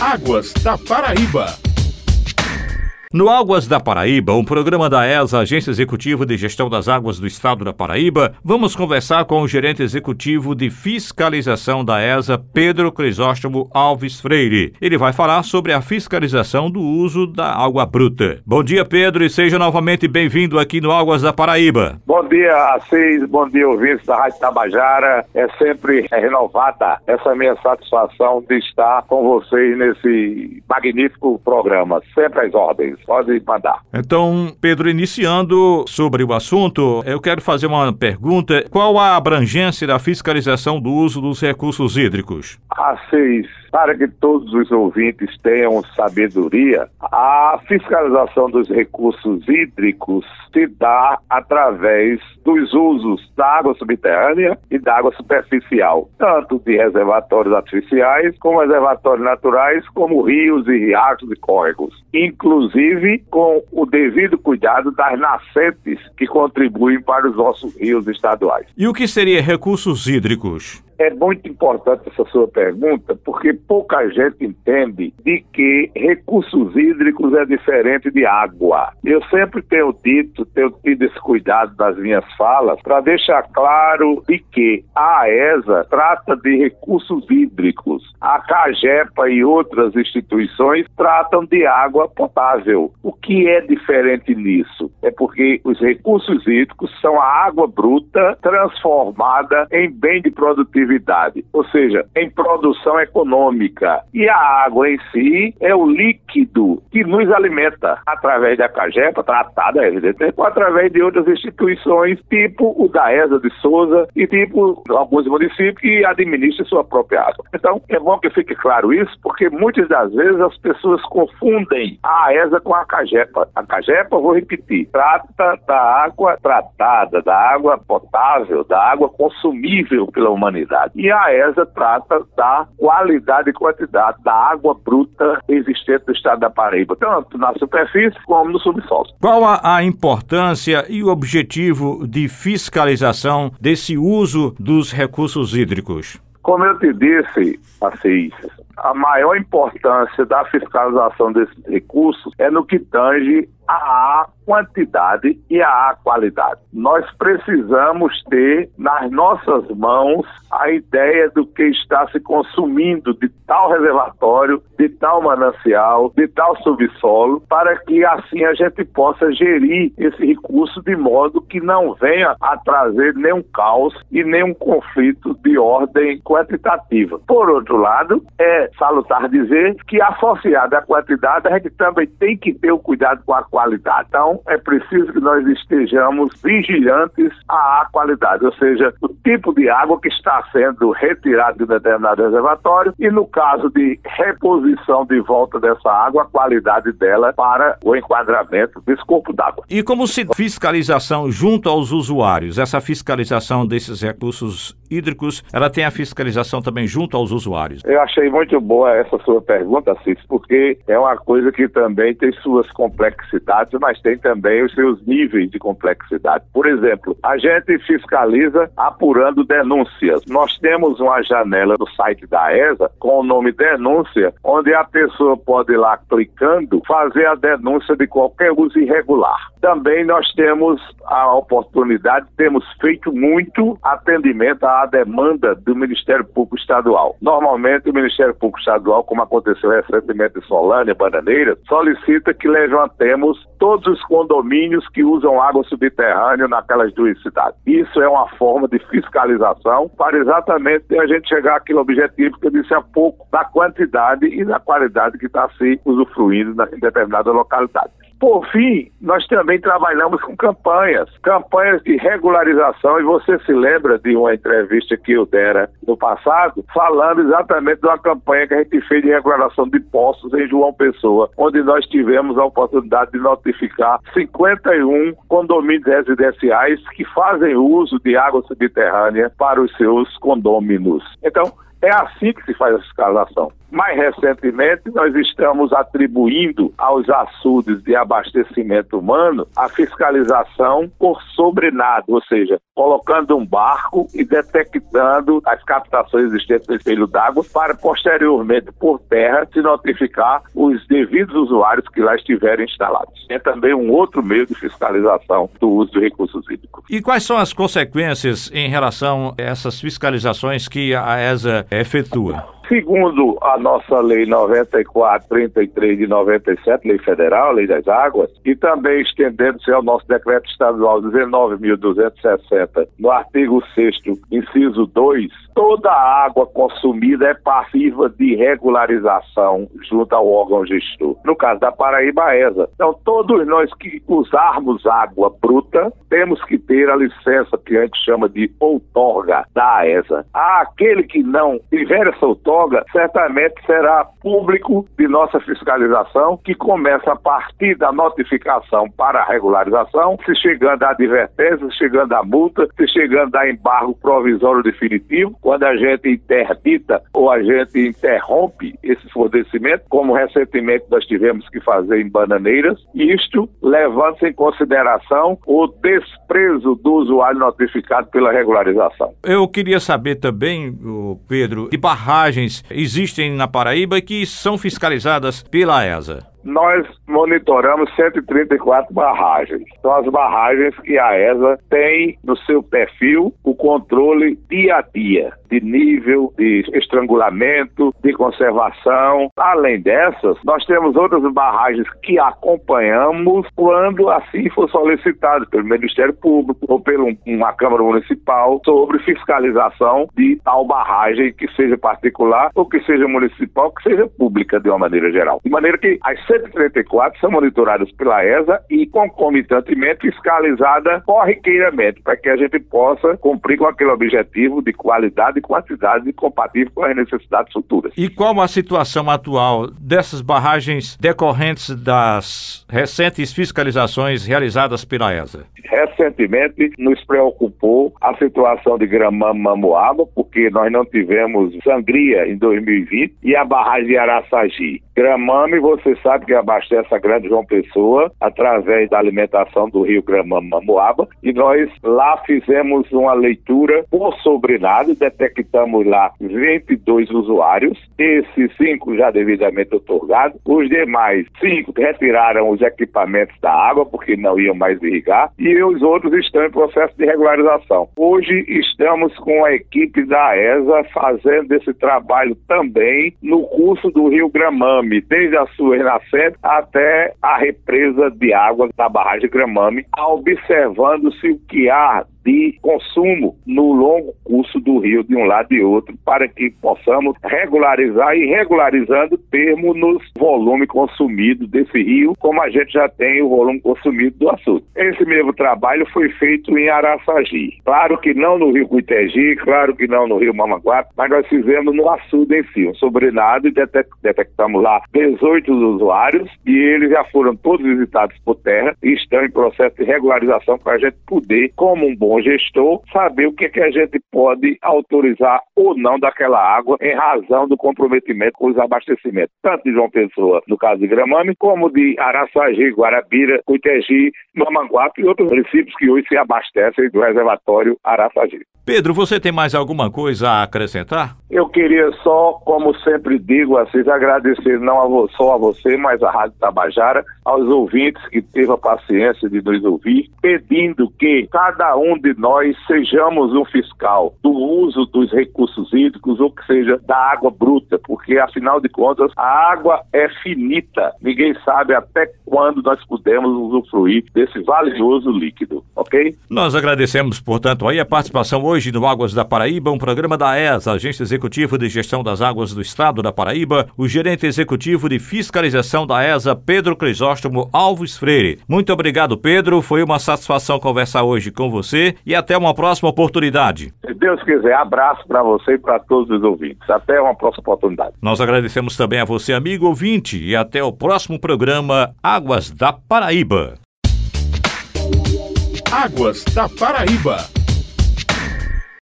Águas da Paraíba. No Águas da Paraíba, um programa da ESA, Agência Executiva de Gestão das Águas do Estado da Paraíba, vamos conversar com o gerente executivo de fiscalização da ESA, Pedro Crisóstomo Alves Freire. Ele vai falar sobre a fiscalização do uso da água bruta. Bom dia, Pedro, e seja novamente bem-vindo aqui no Águas da Paraíba. Bom dia a vocês, bom dia, ouvintes da Rádio Tabajara. É sempre renovada essa minha satisfação de estar com vocês nesse magnífico programa. Sempre às ordens pode mandar. Então, Pedro, iniciando sobre o assunto, eu quero fazer uma pergunta. Qual a abrangência da fiscalização do uso dos recursos hídricos? A seis, para que todos os ouvintes tenham sabedoria, a fiscalização dos recursos hídricos se dá através dos usos da água subterrânea e da água superficial, tanto de reservatórios artificiais, como reservatórios naturais, como rios e riachos e córregos. Inclusive, com o devido cuidado das nascentes que contribuem para os nossos rios estaduais. E o que seria recursos hídricos? É muito importante essa sua pergunta, porque pouca gente entende de que recursos hídricos é diferente de água. Eu sempre tenho dito, tenho tido esse cuidado nas minhas falas, para deixar claro de que a AESA trata de recursos hídricos. A CAGEPA e outras instituições tratam de água potável. O que é diferente nisso? É porque os recursos hídricos são a água bruta transformada em bem de produtividade produtividade, ou seja, em produção econômica. E a água em si é o líquido que nos alimenta através da CAGEPA, tratada, evidentemente, ou através de outras instituições, tipo o da ESA de Souza e tipo alguns municípios que administram sua própria água. Então, é bom que fique claro isso, porque muitas das vezes as pessoas confundem a ESA com a CAGEPA. A CAGEPA, vou repetir, trata da água tratada, da água potável, da água consumível pela humanidade qualidade. E a ESA trata da qualidade e quantidade da água bruta existente no estado da Paraíba, tanto na superfície como no subsolo. Qual a, a importância e o objetivo de fiscalização desse uso dos recursos hídricos? Como eu te disse, Assis, a maior importância da fiscalização desses recursos é no que tange a quantidade e a qualidade. Nós precisamos ter nas nossas mãos a ideia do que está se consumindo de tal reservatório, de tal manancial, de tal subsolo, para que assim a gente possa gerir esse recurso de modo que não venha a trazer nenhum caos e nenhum conflito de ordem quantitativa. Por outro lado, é salutar dizer que associado à quantidade, a gente também tem que ter o cuidado com a qualidade qualidade. Então, é preciso que nós estejamos vigilantes à qualidade, ou seja, o tipo de água que está sendo retirado de um determinado reservatório e, no caso de reposição de volta dessa água, a qualidade dela para o enquadramento desse corpo d'água. E como se fiscalização junto aos usuários, essa fiscalização desses recursos hídricos, ela tem a fiscalização também junto aos usuários? Eu achei muito boa essa sua pergunta, Cis, porque é uma coisa que também tem suas complexidades, mas tem também os seus níveis de complexidade. Por exemplo, a gente fiscaliza apurando denúncias. Nós temos uma janela no site da ESA com o nome denúncia, onde a pessoa pode ir lá clicando fazer a denúncia de qualquer uso irregular. Também nós temos a oportunidade, temos feito muito atendimento à demanda do Ministério Público Estadual. Normalmente o Ministério Público Estadual, como aconteceu recentemente em Solânia, Bananeira, solicita que levantemos todos os condomínios que usam água subterrânea naquelas duas cidades. Isso é uma forma de fiscalização para exatamente a gente chegar àquele objetivo que eu disse há pouco, da quantidade e da qualidade que está se usufruindo em determinada localidade. Por fim, nós também trabalhamos com campanhas, campanhas de regularização, e você se lembra de uma entrevista que eu dera no passado, falando exatamente de uma campanha que a gente fez de regularização de postos em João Pessoa, onde nós tivemos a oportunidade de notificar 51 condomínios residenciais que fazem uso de água subterrânea para os seus condôminos. Então, É assim que se faz a fiscalização. Mais recentemente, nós estamos atribuindo aos açudes de abastecimento humano a fiscalização por sobrenado, ou seja, colocando um barco e detectando as captações existentes no espelho d'água para posteriormente, por terra, se notificar os devidos usuários que lá estiverem instalados. É também um outro meio de fiscalização do uso de recursos hídricos. E quais são as consequências em relação a essas fiscalizações que a ESA efetua? Segundo a nossa lei 9433 de 97, lei federal, lei das águas, e também estendendo-se ao nosso decreto estadual 19.260, no artigo 6 inciso 2, toda a água consumida é passiva de regularização junto ao órgão gestor. No caso da Paraíba, ESA. Então, todos nós que usarmos água bruta, temos que ter a licença que a gente chama de outorga da ESA. Aquele que não tiver essa outorga, droga certamente será público de nossa fiscalização, que começa a partir da notificação para a regularização, se chegando à advertência, se chegando à multa, se chegando a embargo provisório definitivo, quando a gente interdita ou a gente interrompe esse fornecimento, como recentemente nós tivemos que fazer em Bananeiras, isto levando-se em consideração o desprezo do usuário notificado pela regularização. Eu queria saber também, Pedro, de barragens existem na Paraíba que são fiscalizadas pela ESA? Nós monitoramos 134 barragens. São as barragens que a ESA tem no seu perfil o controle dia a dia de nível de estrangulamento, de conservação. Além dessas, nós temos outras barragens que acompanhamos quando assim for solicitado pelo Ministério Público ou por uma Câmara Municipal sobre fiscalização de tal barragem que seja particular ou que seja municipal, que seja pública de uma maneira geral. De maneira que as 134 são monitoradas pela ESA e concomitantemente fiscalizada corriqueiramente, para que a gente possa cumprir com aquele objetivo de qualidade e quantidade compatível com as necessidades futuras. E qual a situação atual dessas barragens decorrentes das recentes fiscalizações realizadas pela ESA? Recentemente nos preocupou a situação de Gramama Mamoaba, porque nós não tivemos sangria em 2020 e a barragem de Araçagi. Gramame, você sabe que abastece a Grande João Pessoa através da alimentação do rio Gramame Mamoaba. E nós lá fizemos uma leitura por sobrenado, detectamos lá 22 usuários, esses cinco já devidamente otorgados, os demais cinco retiraram os equipamentos da água porque não iam mais irrigar. E os outros estão em processo de regularização. Hoje estamos com a equipe da ESA fazendo esse trabalho também no curso do rio Gramame Gramame, desde a sua renascente até a represa de água da barragem Gramame, observando-se o que há de consumo no longo curso do rio de um lado e outro, para que possamos regularizar e regularizando termos nos volume consumido desse rio, como a gente já tem o volume consumido do açúcar. Esse mesmo trabalho foi feito em Araçagi. Claro que não no rio Cuitegi, claro que não no rio Mamaguape, mas nós fizemos no açude em si, um sobrenado e detectamos lá 18 usuários e eles já foram todos visitados por terra e estão em processo de regularização para a gente poder, como um bom bom gestor, saber o que, é que a gente pode autorizar ou não daquela água em razão do comprometimento com os abastecimentos, tanto de João Pessoa, no caso de Gramame, como de Araçagi, Guarabira, Cuitegi, Mamanguape e outros municípios que hoje se abastecem do reservatório Araçagi. Pedro, você tem mais alguma coisa a acrescentar? Eu queria só, como sempre digo, assim, agradecer não a só a você, mas a Rádio Tabajara, aos ouvintes que teve a paciência de nos ouvir, pedindo que cada um de nós sejamos um fiscal do uso dos recursos hídricos ou que seja da água bruta, porque afinal de contas a água é finita. Ninguém sabe até quando nós podemos usufruir desse valioso líquido, ok? Nós agradecemos, portanto, aí a participação hoje no Águas da Paraíba, um programa da ESA, Agência Executiva de Gestão das Águas do Estado da Paraíba, o gerente executivo de fiscalização da ESA, Pedro Crisóstomo Alves Freire. Muito obrigado, Pedro. Foi uma satisfação conversar hoje com você e até uma próxima oportunidade. Se Deus quiser, abraço para você e para todos os ouvintes. Até uma próxima oportunidade. Nós agradecemos também a você, amigo ouvinte, e até o próximo programa Águas da Paraíba. Águas da Paraíba.